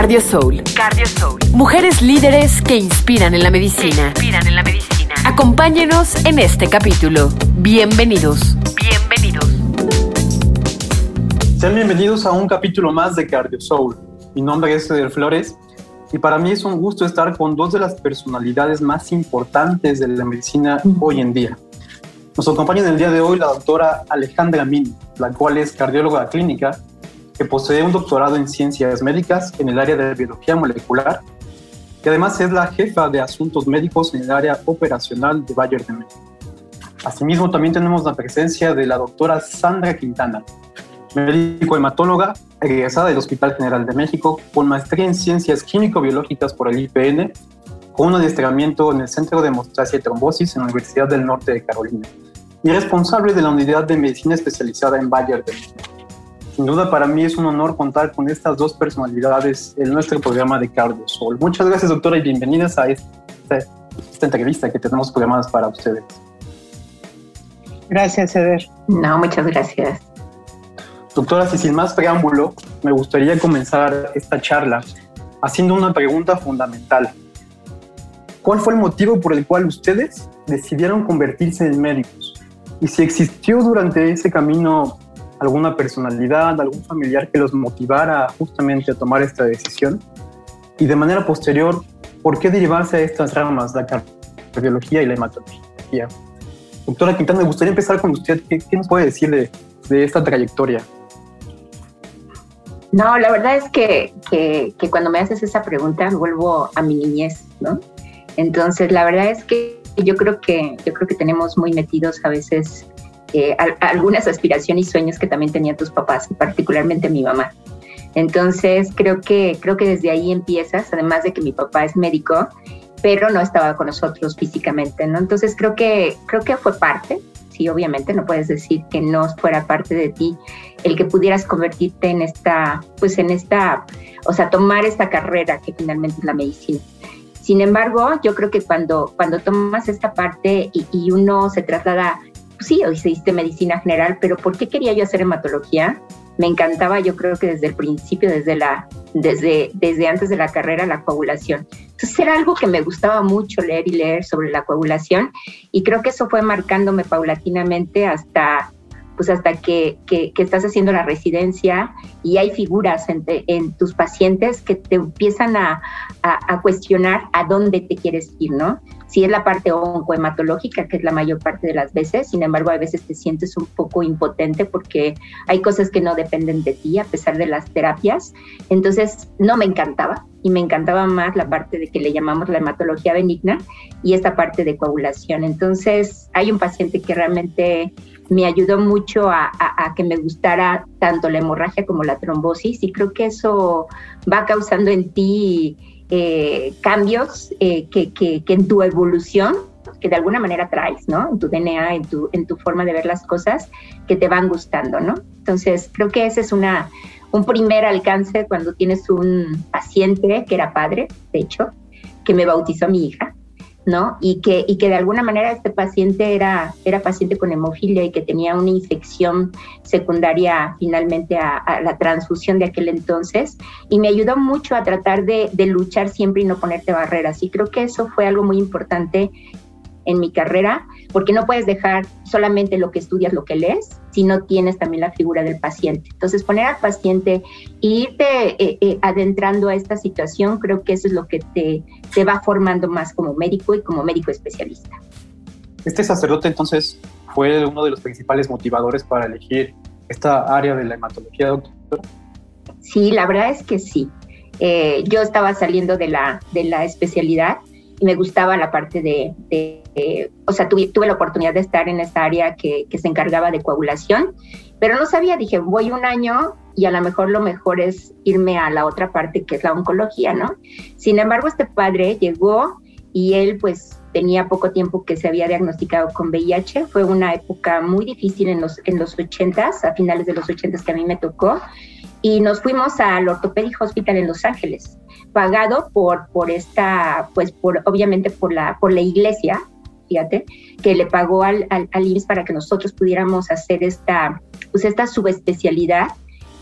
Cardio Soul. Cardio Soul. Mujeres líderes que inspiran en la medicina. inspiran en la medicina. Acompáñenos en este capítulo. Bienvenidos. Bienvenidos. Sean bienvenidos a un capítulo más de Cardio Soul. Mi nombre es Ceder Flores y para mí es un gusto estar con dos de las personalidades más importantes de la medicina hoy en día. Nos acompaña en el día de hoy la doctora Alejandra Min, la cual es cardióloga clínica que posee un doctorado en ciencias médicas en el área de biología molecular y además es la jefa de asuntos médicos en el área operacional de Bayer de México. Asimismo, también tenemos la presencia de la doctora Sandra Quintana, médico hematóloga egresada del Hospital General de México con maestría en ciencias químico-biológicas por el IPN, con un adiestramiento en el Centro de Hemostasia y Trombosis en la Universidad del Norte de Carolina y responsable de la unidad de medicina especializada en Bayer de México. Sin duda para mí es un honor contar con estas dos personalidades en nuestro programa de Cardio Sol. Muchas gracias doctora y bienvenidas a esta, esta entrevista que tenemos programadas para ustedes. Gracias, Eder. No, muchas gracias. Doctora, y sin más preámbulo, me gustaría comenzar esta charla haciendo una pregunta fundamental. ¿Cuál fue el motivo por el cual ustedes decidieron convertirse en médicos? Y si existió durante ese camino alguna personalidad, algún familiar que los motivara justamente a tomar esta decisión? Y de manera posterior, ¿por qué derivarse a estas ramas, la cardiología y la hematología? Doctora Quintana, me gustaría empezar con usted. ¿Qué, nos puede decir de, de, esta trayectoria? No, la verdad es que, que, que cuando me haces esa pregunta vuelvo a mi niñez, ¿no? Entonces, la verdad es que yo creo que yo creo que tenemos muy metidos a veces eh, algunas aspiraciones y sueños que también tenían tus papás, particularmente mi mamá. Entonces creo que, creo que desde ahí empiezas, además de que mi papá es médico, pero no estaba con nosotros físicamente, ¿no? Entonces creo que, creo que fue parte, sí, obviamente, no puedes decir que no fuera parte de ti el que pudieras convertirte en esta, pues en esta, o sea, tomar esta carrera que finalmente es la medicina. Sin embargo, yo creo que cuando, cuando tomas esta parte y, y uno se traslada sí, hoy se hice medicina general, pero ¿por qué quería yo hacer hematología? Me encantaba, yo creo que desde el principio, desde, la, desde, desde antes de la carrera, la coagulación. Entonces era algo que me gustaba mucho leer y leer sobre la coagulación y creo que eso fue marcándome paulatinamente hasta pues hasta que, que, estás haciendo la residencia y hay figuras en, en tus pacientes que te empiezan a, a, a, cuestionar a dónde te quieres ir, ¿no? Si es la parte oncohematológica, que es la mayor parte de las veces, sin embargo, a veces te sientes un poco impotente porque hay cosas que no dependen de ti a pesar de las terapias. Entonces, no me encantaba y me encantaba más la parte de que le llamamos la hematología benigna y esta parte de coagulación. Entonces, hay un paciente que realmente me ayudó mucho a, a, que me gustara tanto la hemorragia como la trombosis y creo que eso va causando en ti eh, cambios eh, que, que, en tu evolución, que de alguna manera traes, ¿no? En tu DNA, en tu, en tu forma de ver las cosas, que te van gustando, ¿no? Entonces, creo que ese es una, un primer alcance cuando tienes un paciente que era padre, de hecho, que me bautizó a mi hija, ¿no? Y que, y que de alguna manera este paciente era, era paciente con hemofilia y que tenía una infección secundaria finalmente a, la transfusión de aquel entonces. Y me ayudó mucho a tratar de, de luchar siempre y no ponerte barreras. Y creo que eso fue algo muy importante en mi carrera, porque no puedes dejar solamente lo que estudias, lo que lees, si no tienes también la figura del paciente. Entonces, poner al paciente e irte eh, eh, adentrando a esta situación, creo que eso es lo que te, te va formando más como médico y como médico especialista. Este sacerdote entonces fue uno de los principales motivadores para elegir esta área de la hematología, doctor. Sí, la verdad es que sí. Eh, yo estaba saliendo de la, de la especialidad y me gustaba la parte de, de o sea, tuve, tuve, la oportunidad de estar en esta área que, que, se encargaba de coagulación, pero no sabía, dije, voy un año y a lo mejor lo mejor es irme a la otra parte que es la oncología, ¿no? Sin embargo, este padre llegó y él pues tenía poco tiempo que se había diagnosticado con VIH, fue una época muy difícil en los, en los 80s, a finales de los 80s que a mí me tocó, y nos fuimos al Orthopedic Hospital en Los Ángeles pagado por, por esta, pues por, obviamente por la, por la iglesia, fíjate, que le pagó al, al, IMSS para que nosotros pudiéramos hacer esta, pues esta subespecialidad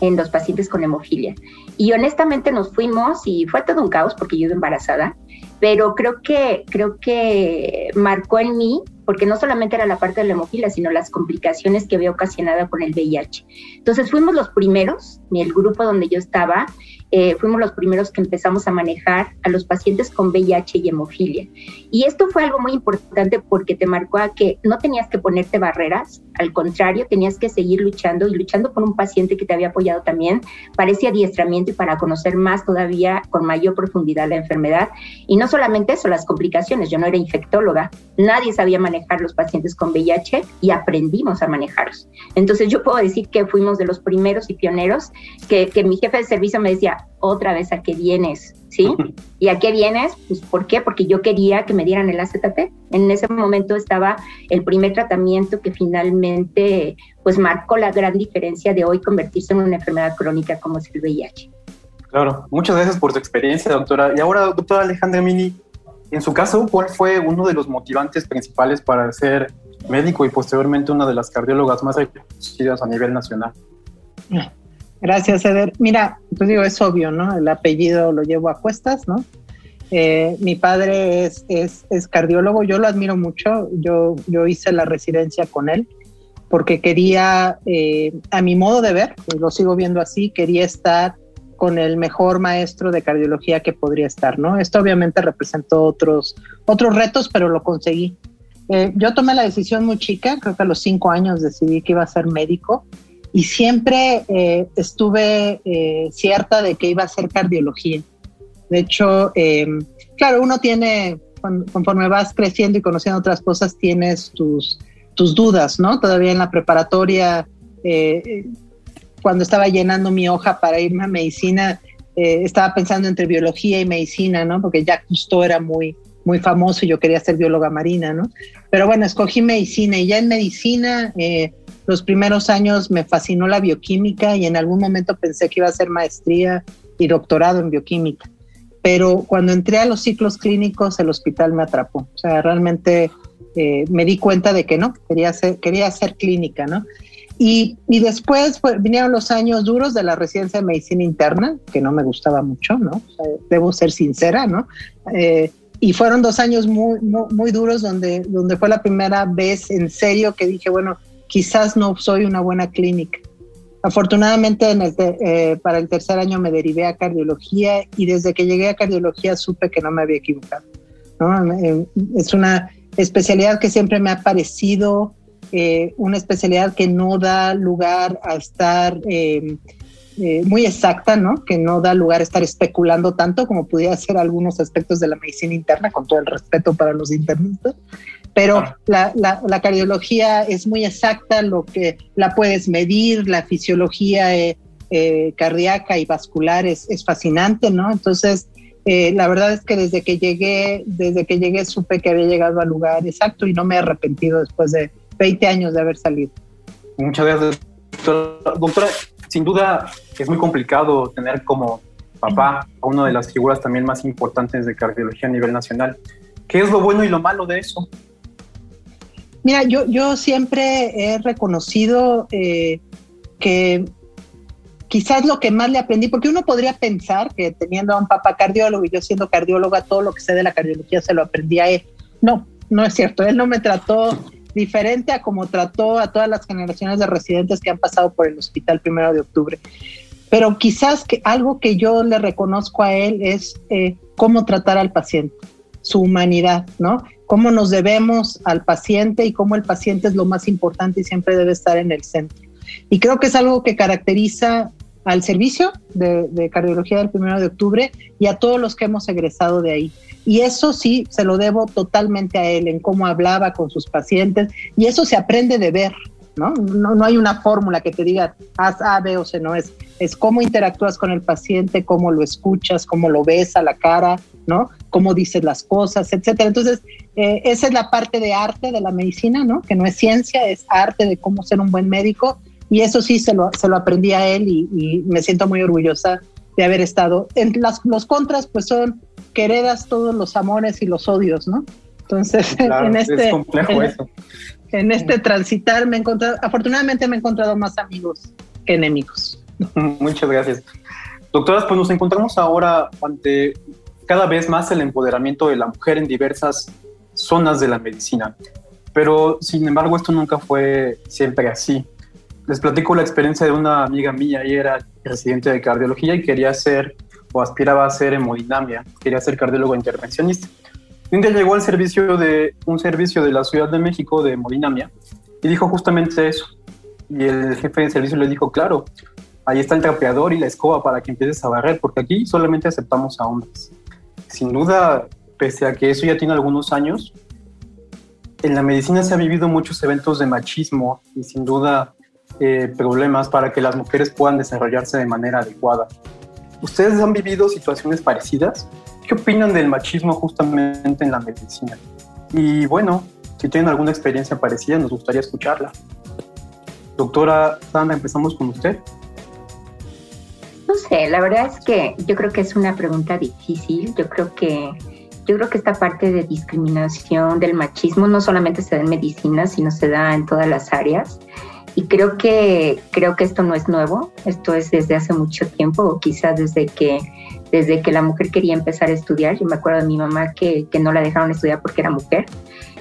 en los pacientes con hemofilia. y honestamente nos fuimos y fue todo un caos porque yo iba embarazada, pero creo que, creo que marcó en mí porque no solamente era la parte de la hemofilia, sino las complicaciones que había ocasionado con el VIH. Entonces fuimos los primeros, el grupo donde yo estaba, eh, fuimos los primeros que empezamos a manejar a los pacientes con VIH y hemofilia. Y esto fue algo muy importante porque te marcó a que no tenías que ponerte barreras, al contrario, tenías que seguir luchando y luchando con un paciente que te había apoyado también para ese adiestramiento y para conocer más todavía con mayor profundidad la enfermedad. Y no solamente eso, las complicaciones. Yo no era infectóloga, nadie sabía manejar los pacientes con VIH y aprendimos a manejarlos. Entonces yo puedo decir que fuimos de los primeros y pioneros que, que mi jefe de servicio me decía, otra vez a qué vienes, ¿sí? ¿Y a qué vienes? Pues ¿por qué? Porque yo quería que me dieran el AZT. En ese momento estaba el primer tratamiento que finalmente pues marcó la gran diferencia de hoy convertirse en una enfermedad crónica como es el VIH. Claro, muchas gracias por su experiencia, doctora. Y ahora, doctora Alejandra Mini, en su caso, ¿cuál fue uno de los motivantes principales para ser médico y posteriormente una de las cardiólogas más reconocidas a nivel nacional? Gracias, Eder. Mira, pues digo, es obvio, ¿no? El apellido lo llevo a cuestas, ¿no? Eh, mi padre es, es, es, cardiólogo, yo lo admiro mucho, yo, yo hice la residencia con él porque quería, eh, a mi modo de ver, lo sigo viendo así, quería estar con el mejor maestro de cardiología que podría estar, ¿no? Esto obviamente representó otros, otros retos, pero lo conseguí. Eh, yo tomé la decisión muy chica, creo que a los cinco años decidí que iba a ser médico y siempre eh, estuve eh, cierta de que iba a ser cardiología. De hecho, eh, claro, uno tiene, conforme vas creciendo y conociendo otras cosas, tienes tus, tus dudas, ¿no? Todavía en la preparatoria, cuando estaba llenando mi hoja para irme a medicina, estaba pensando entre biología y medicina, ¿no? Porque Jacques Cousteau era muy, muy famoso y yo quería ser bióloga marina, ¿no? Pero bueno, escogí medicina y ya en medicina los primeros años me fascinó la bioquímica y en algún momento pensé que iba a hacer maestría y doctorado en bioquímica. Pero cuando entré a los ciclos clínicos, el hospital me atrapó. O sea, realmente eh, me di cuenta de que no, quería hacer, quería hacer clínica, ¿no? Y, y después vinieron los años duros de la residencia de medicina interna, que no me gustaba mucho, ¿no? debo ser sincera, ¿no? Eh, y fueron dos años muy, muy, muy, duros donde, donde fue la primera vez en serio que dije, bueno, quizás no soy una buena clínica. Afortunadamente en el eh, para el tercer año me derivé a cardiología y desde que llegué a cardiología supe que no me había equivocado. Eh, es una especialidad que siempre me ha parecido eh, una especialidad que no da lugar a estar muy exacta, ¿no? que no da lugar a estar especulando tanto como pudiera ser algunos aspectos de la medicina interna, con todo el respeto para los internistas pero la, la, cardiología es muy exacta, lo que la puedes medir, la fisiología eh, eh, cardíaca y vascular es, es fascinante, ¿no? Entonces, eh, la verdad es que desde que llegué, desde que llegué supe que había llegado al lugar exacto y no me he arrepentido después de 20 años de haber salido. Muchas gracias, doctora. doctora sin duda es muy complicado tener como papá a una de las figuras también más importantes de cardiología a nivel nacional. ¿Qué es lo bueno y lo malo de eso? Mira, yo, yo siempre he reconocido eh, que quizás lo que más le aprendí, porque uno podría pensar que teniendo a un papá cardiólogo y yo siendo cardióloga, todo lo que sé de la cardiología se lo aprendí a él. No, no es cierto. Él no me trató diferente a como trató a todas las generaciones de residentes que han pasado por el hospital primero de octubre. Pero quizás que algo que yo le reconozco a él es eh, cómo tratar al paciente, su humanidad, ¿no? cómo nos debemos al paciente y cómo el paciente es lo más importante y siempre debe estar en el centro. Y creo que es algo que caracteriza al servicio de, cardiología del primero de octubre y a todos los que hemos egresado de ahí. Y eso sí, se lo debo totalmente a él, en cómo hablaba con sus pacientes, y eso se aprende de ver, ¿no? No, no hay una fórmula que te diga haz A, B o C, no es, es cómo interactúas con el paciente, cómo lo escuchas, cómo lo ves a la cara, ¿no? Cómo dices las cosas, etcétera. Entonces, eh, esa es la parte de arte de la medicina, ¿no? Que no es ciencia, es arte de cómo ser un buen médico. Y eso sí se lo, se lo aprendí a él y, me siento muy orgullosa de haber estado. En las, los contras, pues son que heredas todos los amores y los odios, ¿no? Entonces, en este, en, este transitar me he encontrado, afortunadamente me he encontrado más amigos que enemigos. Muchas gracias. Doctoras, pues nos encontramos ahora ante cada vez más el empoderamiento de la mujer en diversas zonas de la medicina. Pero, sin embargo, esto nunca fue siempre así. Les platico la experiencia de una amiga mía, ella era residente de cardiología y quería ser o aspiraba a ser hemodinamia, quería ser cardiólogo intervencionista. Un día llegó al servicio de un servicio de la Ciudad de México de hemodinamia y dijo justamente eso. Y el jefe de servicio le dijo, claro, ahí está el trapeador y la escoba para que empieces a barrer, porque aquí solamente aceptamos a hombres. Sin duda, pese a que eso ya tiene algunos años, en la medicina se ha vivido muchos eventos de machismo y sin duda eh, problemas para que las mujeres puedan desarrollarse de manera adecuada. ¿Ustedes han vivido situaciones parecidas? ¿Qué opinan del machismo justamente en la medicina? Y bueno, si tienen alguna experiencia parecida, nos gustaría escucharla. Doctora Sandra, empezamos con usted. No sé, la verdad es que yo creo que es una pregunta difícil. Yo creo que yo creo que esta parte de discriminación, del machismo, no solamente se da en medicina, sino se da en todas las áreas. Y creo que, creo que esto no es nuevo, esto es desde hace mucho tiempo, o quizás desde que, desde que la mujer quería empezar a estudiar. Yo me acuerdo de mi mamá que, que no la dejaron estudiar porque era mujer.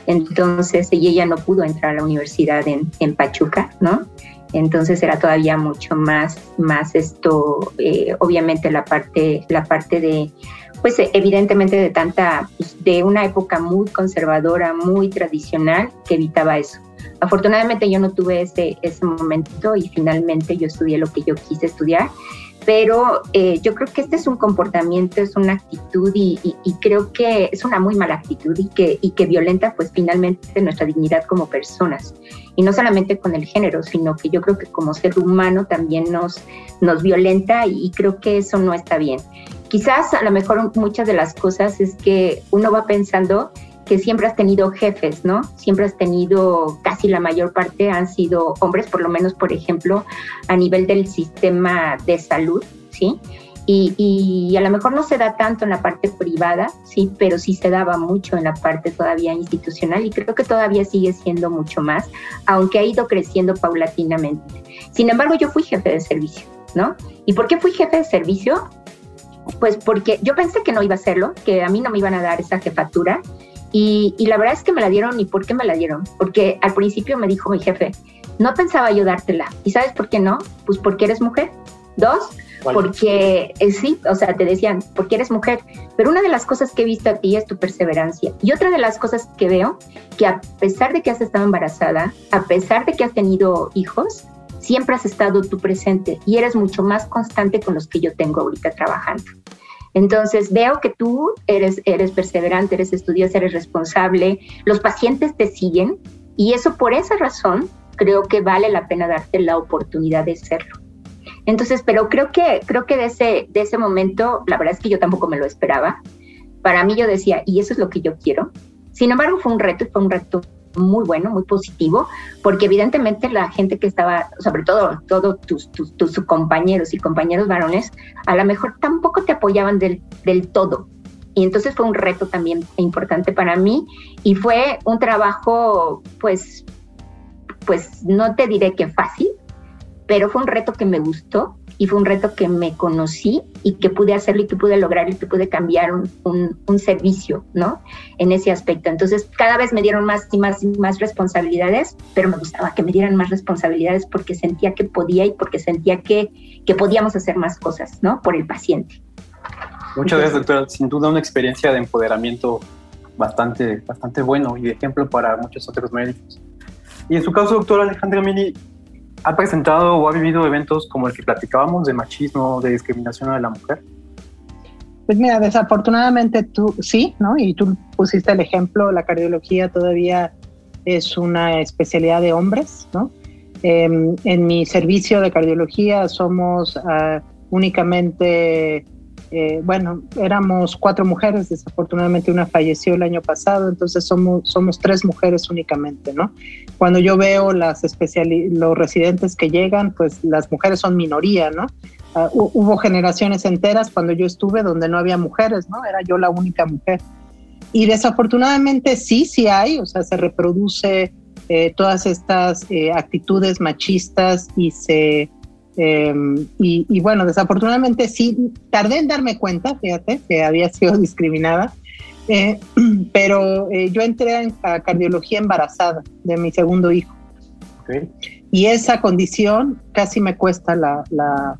Entonces, ella no pudo entrar a la universidad en, en Pachuca, ¿no? Entonces era todavía mucho más, más esto, eh, obviamente la parte, la parte de, pues evidentemente de tanta, pues, de una época muy conservadora, muy tradicional, que evitaba eso. Afortunadamente yo no tuve ese, ese momento y finalmente yo estudié lo que yo quise estudiar, pero eh, yo creo que este es un comportamiento, es una actitud y, creo que es una muy mala actitud y que, y que violenta pues finalmente nuestra dignidad como personas. Y no solamente con el género, sino que yo creo que como ser humano también nos, nos violenta y creo que eso no está bien. Quizás a lo mejor muchas de las cosas es que uno va pensando que siempre has tenido jefes, ¿no? Siempre has tenido, casi la mayor parte han sido hombres, por lo menos, por ejemplo, a nivel del sistema de salud, ¿sí? Y, a lo mejor no se da tanto en la parte privada, sí, pero sí se daba mucho en la parte todavía institucional y creo que todavía sigue siendo mucho más, aunque ha ido creciendo paulatinamente. Sin embargo, yo fui jefe de servicio, ¿no? ¿Y por qué fui jefe de servicio? Pues porque yo pensé que no iba a hacerlo, que a mí no me iban a dar esa jefatura y, la verdad es que me la dieron. ¿Y por qué me la dieron? Porque al principio me dijo mi jefe, no pensaba yo dártela. ¿Y sabes por qué no? Pues porque eres mujer. Dos, porque eh, sí, o sea, te decían, porque eres mujer. Pero una de las cosas que he visto a ti es tu perseverancia. Y otra de las cosas que veo, que a pesar de que has estado embarazada, a pesar de que has tenido hijos, siempre has estado tú presente y eres mucho más constante con los que yo tengo ahorita trabajando. Entonces veo que tú eres, eres perseverante, eres estudioso, eres responsable, los pacientes te siguen y eso por esa razón creo que vale la pena darte la oportunidad de serlo. Entonces, pero creo que, creo que de ese, de ese momento, la verdad es que yo tampoco me lo esperaba. Para mí yo decía, y eso es lo que yo quiero. Sin embargo, fue un reto, fue un reto muy bueno, muy positivo, porque evidentemente la gente que estaba, sobre todo todos tus, tus, tus, compañeros y compañeros varones, a lo mejor tampoco te apoyaban del, del todo. Y entonces fue un reto también importante para mí y fue un trabajo, pues, pues no te diré que fácil, pero fue un reto que me gustó y fue un reto que me conocí y que pude hacerlo y que pude lograr y que pude cambiar un, un, servicio, ¿no? En ese aspecto. Entonces, cada vez me dieron más y más y más responsabilidades, pero me gustaba que me dieran más responsabilidades porque sentía que podía y porque sentía que, que podíamos hacer más cosas, ¿no? Por el paciente. Muchas gracias, doctora. Sin duda una experiencia de empoderamiento bastante, bastante bueno y de ejemplo para muchos otros médicos. Y en su caso, doctora Alejandra Mini, ¿Ha presentado o ha vivido eventos como el que platicábamos de machismo, de discriminación a la mujer? Pues mira, desafortunadamente tú sí, ¿no? Y tú pusiste el ejemplo, la cardiología todavía es una especialidad de hombres, ¿no? Em, en mi servicio de cardiología somos uh, únicamente eh, bueno, éramos cuatro mujeres, desafortunadamente una falleció el año pasado, entonces somos, tres mujeres únicamente, ¿no? Cuando yo veo los residentes que llegan, pues las mujeres son minoría, ¿no? Ah, hubo generaciones enteras cuando yo estuve donde no había mujeres, ¿no? Era yo la única mujer. Y desafortunadamente sí, sí hay, o sea, se reproduce eh, todas estas eh, actitudes machistas y se Em, y, bueno, desafortunadamente sí, tardé en darme cuenta, fíjate, que había sido discriminada, eh, pero eh, yo entré a cardiología embarazada de mi segundo hijo. Y esa condición casi me cuesta la, la,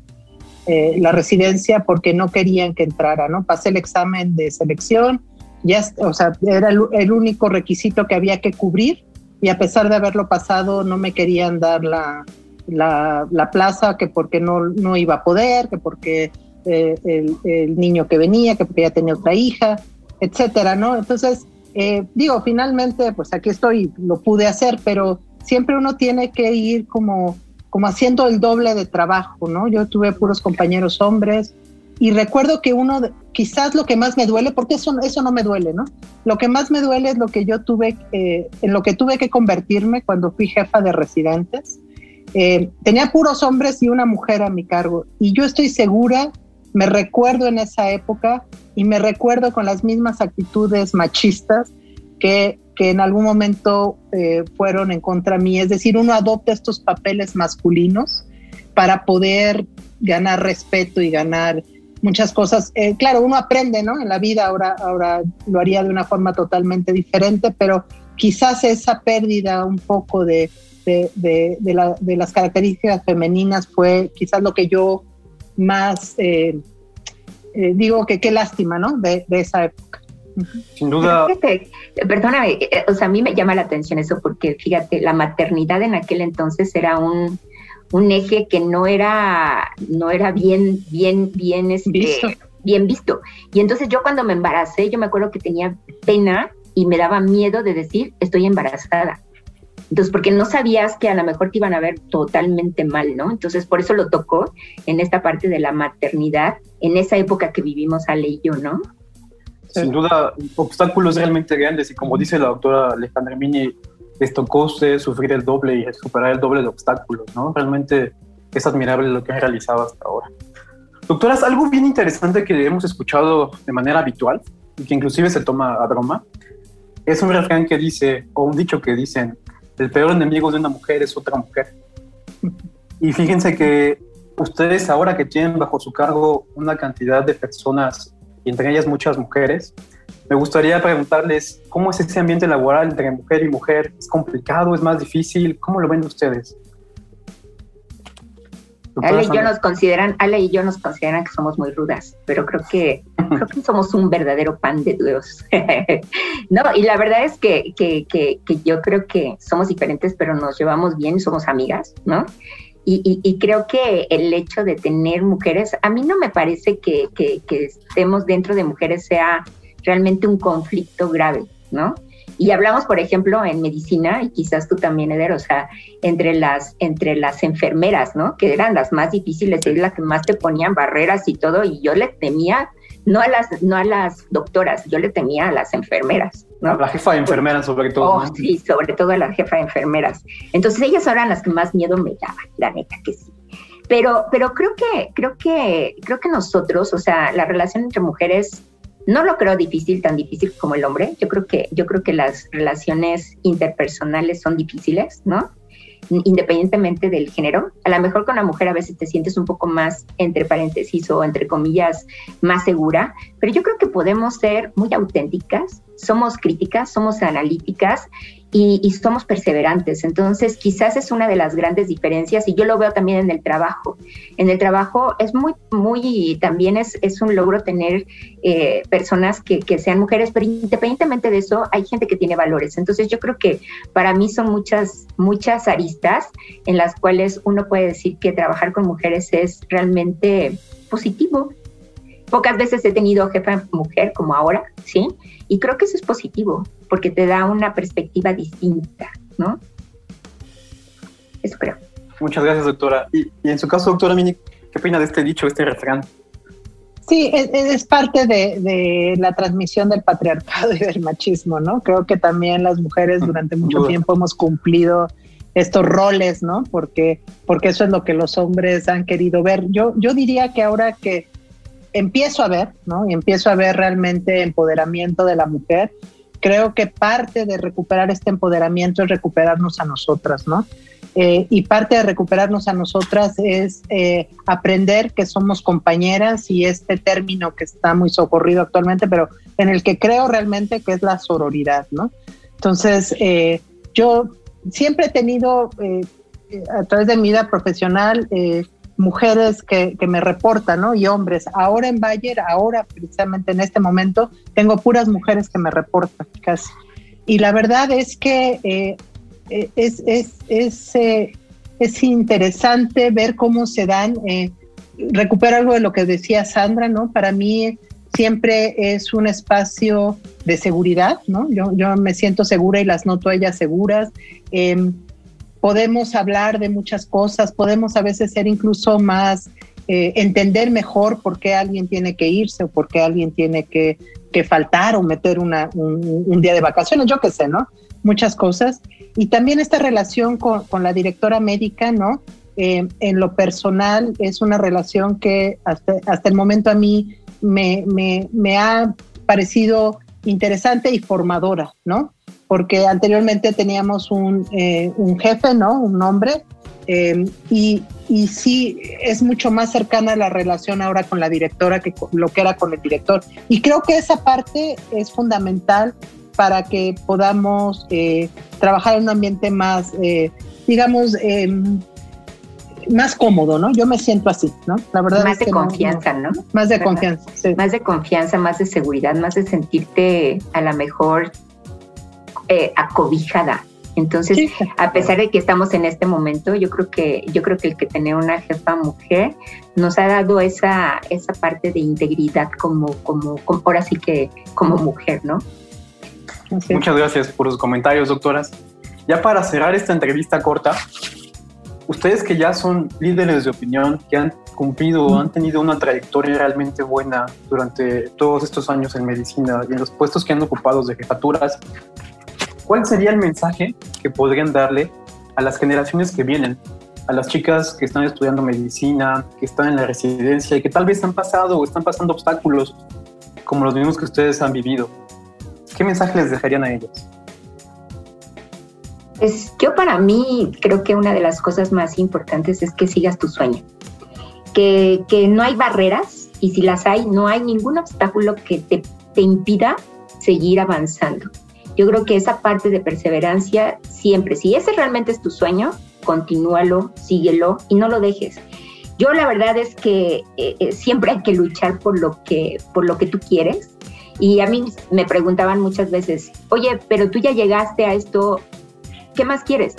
eh, la, residencia porque no querían que entrara, ¿no? Pasé el examen de selección, ya, o sea, era el, único requisito que había que cubrir y a pesar de haberlo pasado no me querían dar la, la, la plaza, que porque no, no iba a poder, que porque eh, el, el, niño que venía, que porque ya tenía otra hija, etcétera, ¿no? Entonces, eh, digo, finalmente, pues aquí estoy, lo pude hacer, pero siempre uno tiene que ir como, como haciendo el doble de trabajo, ¿no? Yo tuve puros compañeros hombres y recuerdo que uno, quizás lo que más me duele, porque eso, eso no me duele, ¿no? Lo que más me duele es lo que yo tuve, eh, en lo que tuve que convertirme cuando fui jefa de residentes. Eh, tenía puros hombres y una mujer a mi cargo y yo estoy segura, me recuerdo en esa época y me recuerdo con las mismas actitudes machistas que que en algún momento eh, fueron en contra mí. Es decir, uno adopta estos papeles masculinos para poder ganar respeto y ganar muchas cosas. Eh, claro, uno aprende, ¿no? En la vida ahora, ahora lo haría de una forma totalmente diferente, pero quizás esa pérdida un poco de, de, de, las características femeninas fue quizás lo que yo más eh, digo que qué lástima, ¿no? De, esa época. Sin duda. perdóname, eh, o sea, a mí me llama la atención eso porque fíjate, la maternidad en aquel entonces era un, un eje que no era, no era bien, bien, bien, este, visto. bien visto. Y entonces yo cuando me embaracé, yo me acuerdo que tenía pena y me daba miedo de decir, estoy embarazada. Entonces, porque no sabías que a lo mejor te iban a ver totalmente mal, ¿no? Entonces, por eso lo tocó en esta parte de la maternidad, en esa época que vivimos Ale y yo, ¿no? Sin duda, obstáculos realmente grandes y como dice la doctora Alejandra Mini, les tocó usted sufrir el doble y superar el doble de obstáculos, ¿no? Realmente es admirable lo que ha realizado hasta ahora. Doctoras, algo bien interesante que hemos escuchado de manera habitual y que inclusive se toma a broma, es un refrán que dice, o un dicho que dicen, el peor enemigo de una mujer es otra mujer. Y fíjense que ustedes ahora que tienen bajo su cargo una cantidad de personas y entre ellas muchas mujeres. Me gustaría preguntarles cómo es ese ambiente laboral entre mujer y mujer. ¿Es complicado? ¿Es más difícil? ¿Cómo lo ven ustedes? Ale y yo nos consideran, Ale y yo nos consideran que somos muy rudas, pero creo que, creo que somos un verdadero pan de Dios. no, y la verdad es que, que, que, que, yo creo que somos diferentes, pero nos llevamos bien, somos amigas, ¿no? Y, creo que el hecho de tener mujeres, a mí no me parece que, estemos dentro de mujeres sea realmente un conflicto grave, ¿no? Y hablamos, por ejemplo, en medicina, y quizás tú también, Eder, o sea, entre las, entre las enfermeras, ¿no? Que eran las más difíciles, es las que más te ponían barreras y todo, y yo le temía no a las, no a las doctoras, yo le temía a las enfermeras. ¿no? la jefa de enfermeras, sobre todo. Oh, sí, sobre todo a la jefa de enfermeras. Entonces ellas eran las que más miedo me daban, la neta que sí. Pero, pero creo que, creo que, creo que nosotros, o sea, la relación entre mujeres no lo creo difícil, tan difícil como el hombre. Yo creo que, yo creo que las relaciones interpersonales son difíciles, ¿no? independientemente del género. A lo mejor con la mujer a veces te sientes un poco más, entre paréntesis o entre comillas, más segura, pero yo creo que podemos ser muy auténticas, somos críticas, somos analíticas y, somos perseverantes. Entonces, quizás es una de las grandes diferencias y yo lo veo también en el trabajo. En el trabajo es muy, muy, también es, es un logro tener eh, personas que, que, sean mujeres, pero independientemente de eso, hay gente que tiene valores. Entonces, yo creo que para mí son muchas, muchas aristas en las cuales uno puede decir que trabajar con mujeres es realmente positivo. Pocas veces he tenido jefa mujer como ahora, ¿sí? Y creo que eso es positivo, porque te da una perspectiva distinta, ¿no? Eso creo. Muchas gracias, doctora. Y, en su caso, doctora Mini, ¿qué opina de este dicho, este refrán? Sí, es, parte de, la transmisión del patriarcado y del machismo, ¿no? Creo que también las mujeres durante mucho tiempo hemos cumplido estos roles, ¿no? Porque, porque eso es lo que los hombres han querido ver. Yo, yo diría que ahora que empiezo a ver, ¿no? Y empiezo a ver realmente empoderamiento de la mujer. Creo que parte de recuperar este empoderamiento es recuperarnos a nosotras, ¿no? Eh, y parte de recuperarnos a nosotras es eh, aprender que somos compañeras y este término que está muy socorrido actualmente, pero en el que creo realmente que es la sororidad, ¿no? Entonces, eh, yo siempre he tenido a través de mi vida profesional mujeres que, que, me reportan, ¿no? Y hombres. Ahora en Bayer, ahora precisamente en este momento, tengo puras mujeres que me reportan casi. Y la verdad es que eh, es, es, es, eh, es, interesante ver cómo se dan, eh, recupero algo de lo que decía Sandra, ¿no? Para mí siempre es un espacio de seguridad, ¿no? Yo, yo me siento segura y las noto a ellas seguras. Em, podemos hablar de muchas cosas, podemos a veces ser incluso más, entender mejor por qué alguien tiene que irse o por qué alguien tiene que, que faltar o meter una, un, un, día de vacaciones, yo qué sé, ¿no? Muchas cosas. Y también esta relación con, con la directora médica, ¿no? Eh, en lo personal es una relación que hasta, hasta el momento a mí me, me, me, ha parecido interesante y formadora, ¿no? Porque anteriormente teníamos un, eh, un jefe, ¿no? Un hombre, eh, y, y, sí es mucho más cercana la relación ahora con la directora que lo que era con el director. Y creo que esa parte es fundamental para que podamos eh, trabajar en un ambiente más, eh, digamos, em, más cómodo, ¿no? Yo me siento así, ¿no? La verdad más de confianza, no, Más de confianza, sí. Más de confianza, más de seguridad, más de sentirte a la mejor eh, acobijada. Entonces, a pesar de que estamos en este momento, yo creo que yo creo que el que tener una jefa mujer nos ha dado esa esa parte de integridad como como, como ahora sí que como mujer, ¿no? Muchas gracias por sus comentarios, doctoras. Ya para cerrar esta entrevista corta, ustedes que ya son líderes de opinión, que han cumplido, han tenido una trayectoria realmente buena durante todos estos años en medicina y en los puestos que han ocupado de jefaturas, ¿cuál sería el mensaje que podrían darle a las generaciones que vienen, a las chicas que están estudiando medicina, que están en la residencia y que tal vez han pasado o están pasando obstáculos como los mismos que ustedes han vivido? ¿Qué mensaje les dejarían a ellos? Pues yo para mí creo que una de las cosas más importantes es que sigas tu sueño, que, que no hay barreras y si las hay, no hay ningún obstáculo que te, te impida seguir avanzando. Yo creo que esa parte de perseverancia siempre, si ese realmente es tu sueño, continúalo, síguelo y no lo dejes. Yo la verdad es que eh, eh, siempre hay que luchar por lo que, por lo que tú quieres y a mí me preguntaban muchas veces, oye, pero tú ya llegaste a esto, ¿qué más quieres?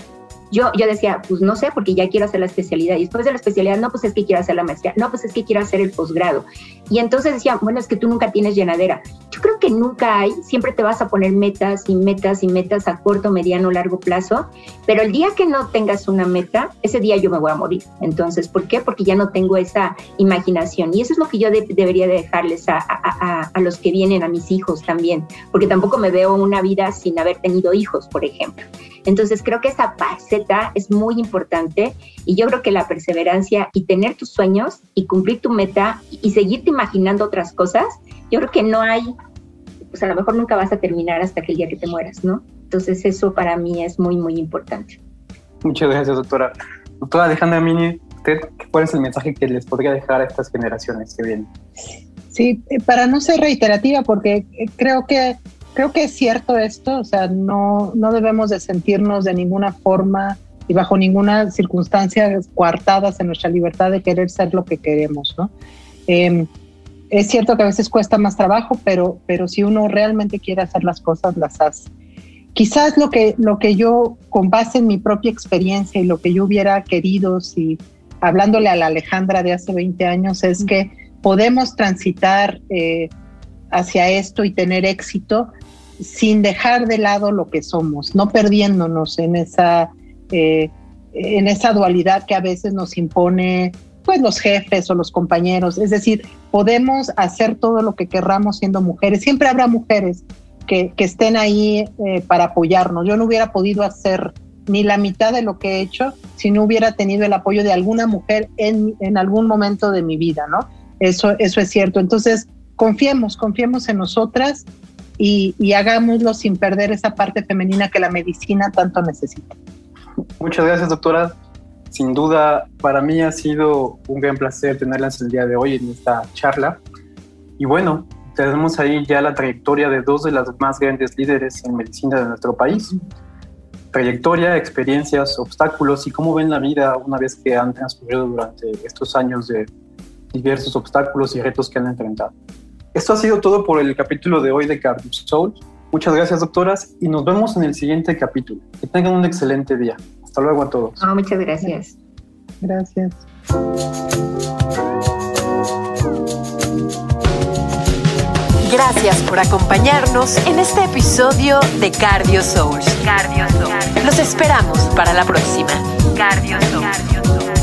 Yo, yo decía, pues no sé, porque ya quiero hacer la especialidad. Y después de la especialidad, no, pues es que quiero hacer la maestría. No, pues es que quiero hacer el posgrado. Y entonces decía, bueno, es que tú nunca tienes llenadera. Yo creo que nunca hay, siempre te vas a poner metas y metas y metas a corto, mediano, largo plazo. Pero el día que no tengas una meta, ese día yo me voy a morir. Entonces, ¿por qué? Porque ya no tengo esa imaginación. Y eso es lo que yo debería de dejarles a, a, a los que vienen, a mis hijos también. Porque tampoco me veo una vida sin haber tenido hijos, por ejemplo. Entonces creo que esa faceta es muy importante y yo creo que la perseverancia y tener tus sueños y cumplir tu meta y seguirte imaginando otras cosas, yo creo que no hay, pues a lo mejor nunca vas a terminar hasta que el día que te mueras, ¿no? Entonces eso para mí es muy, muy importante. Muchas gracias, doctora. Doctora Alejandra Mini, ¿usted cuál es el mensaje que les podría dejar a estas generaciones que vienen? Sí, eh, para no ser reiterativa, porque eh, creo que creo que es cierto esto, o sea, no, no debemos de sentirnos de ninguna forma y bajo ninguna circunstancia coartadas en nuestra libertad de querer ser lo que queremos, ¿no? Em, es cierto que a veces cuesta más trabajo, pero, pero si uno realmente quiere hacer las cosas, las hace. Quizás lo que, lo que yo, con base en mi propia experiencia y lo que yo hubiera querido, si hablándole a la Alejandra de hace 20 años, es que podemos transitar eh, hacia esto y tener éxito sin dejar de lado lo que somos, no perdiéndonos en esa, eh, en esa dualidad que a veces nos impone pues los jefes o los compañeros. Es decir, podemos hacer todo lo que querramos siendo mujeres. Siempre habrá mujeres que, que estén ahí eh, para apoyarnos. Yo no hubiera podido hacer ni la mitad de lo que he hecho si no hubiera tenido el apoyo de alguna mujer en, en algún momento de mi vida, ¿no? Eso, eso es cierto. Entonces, confiemos, confiemos en nosotras y, hagámoslo sin perder esa parte femenina que la medicina tanto necesita. Muchas gracias, doctora. Sin duda, para mí ha sido un gran placer tenerlas el día de hoy en esta charla. Y bueno, tenemos ahí ya la trayectoria de dos de las más grandes líderes en medicina de nuestro país. Trayectoria, experiencias, obstáculos y cómo ven la vida una vez que han transcurrido durante estos años de diversos obstáculos y retos que han enfrentado. Esto ha sido todo por el capítulo de hoy de Cardio Soul. Muchas gracias, doctoras, y nos vemos en el siguiente capítulo. Que tengan un excelente día. Hasta luego a todos. muchas gracias. Gracias. Gracias por acompañarnos en este episodio de Cardio Souls. Cardio Souls. Los esperamos para la próxima. Cardio Souls.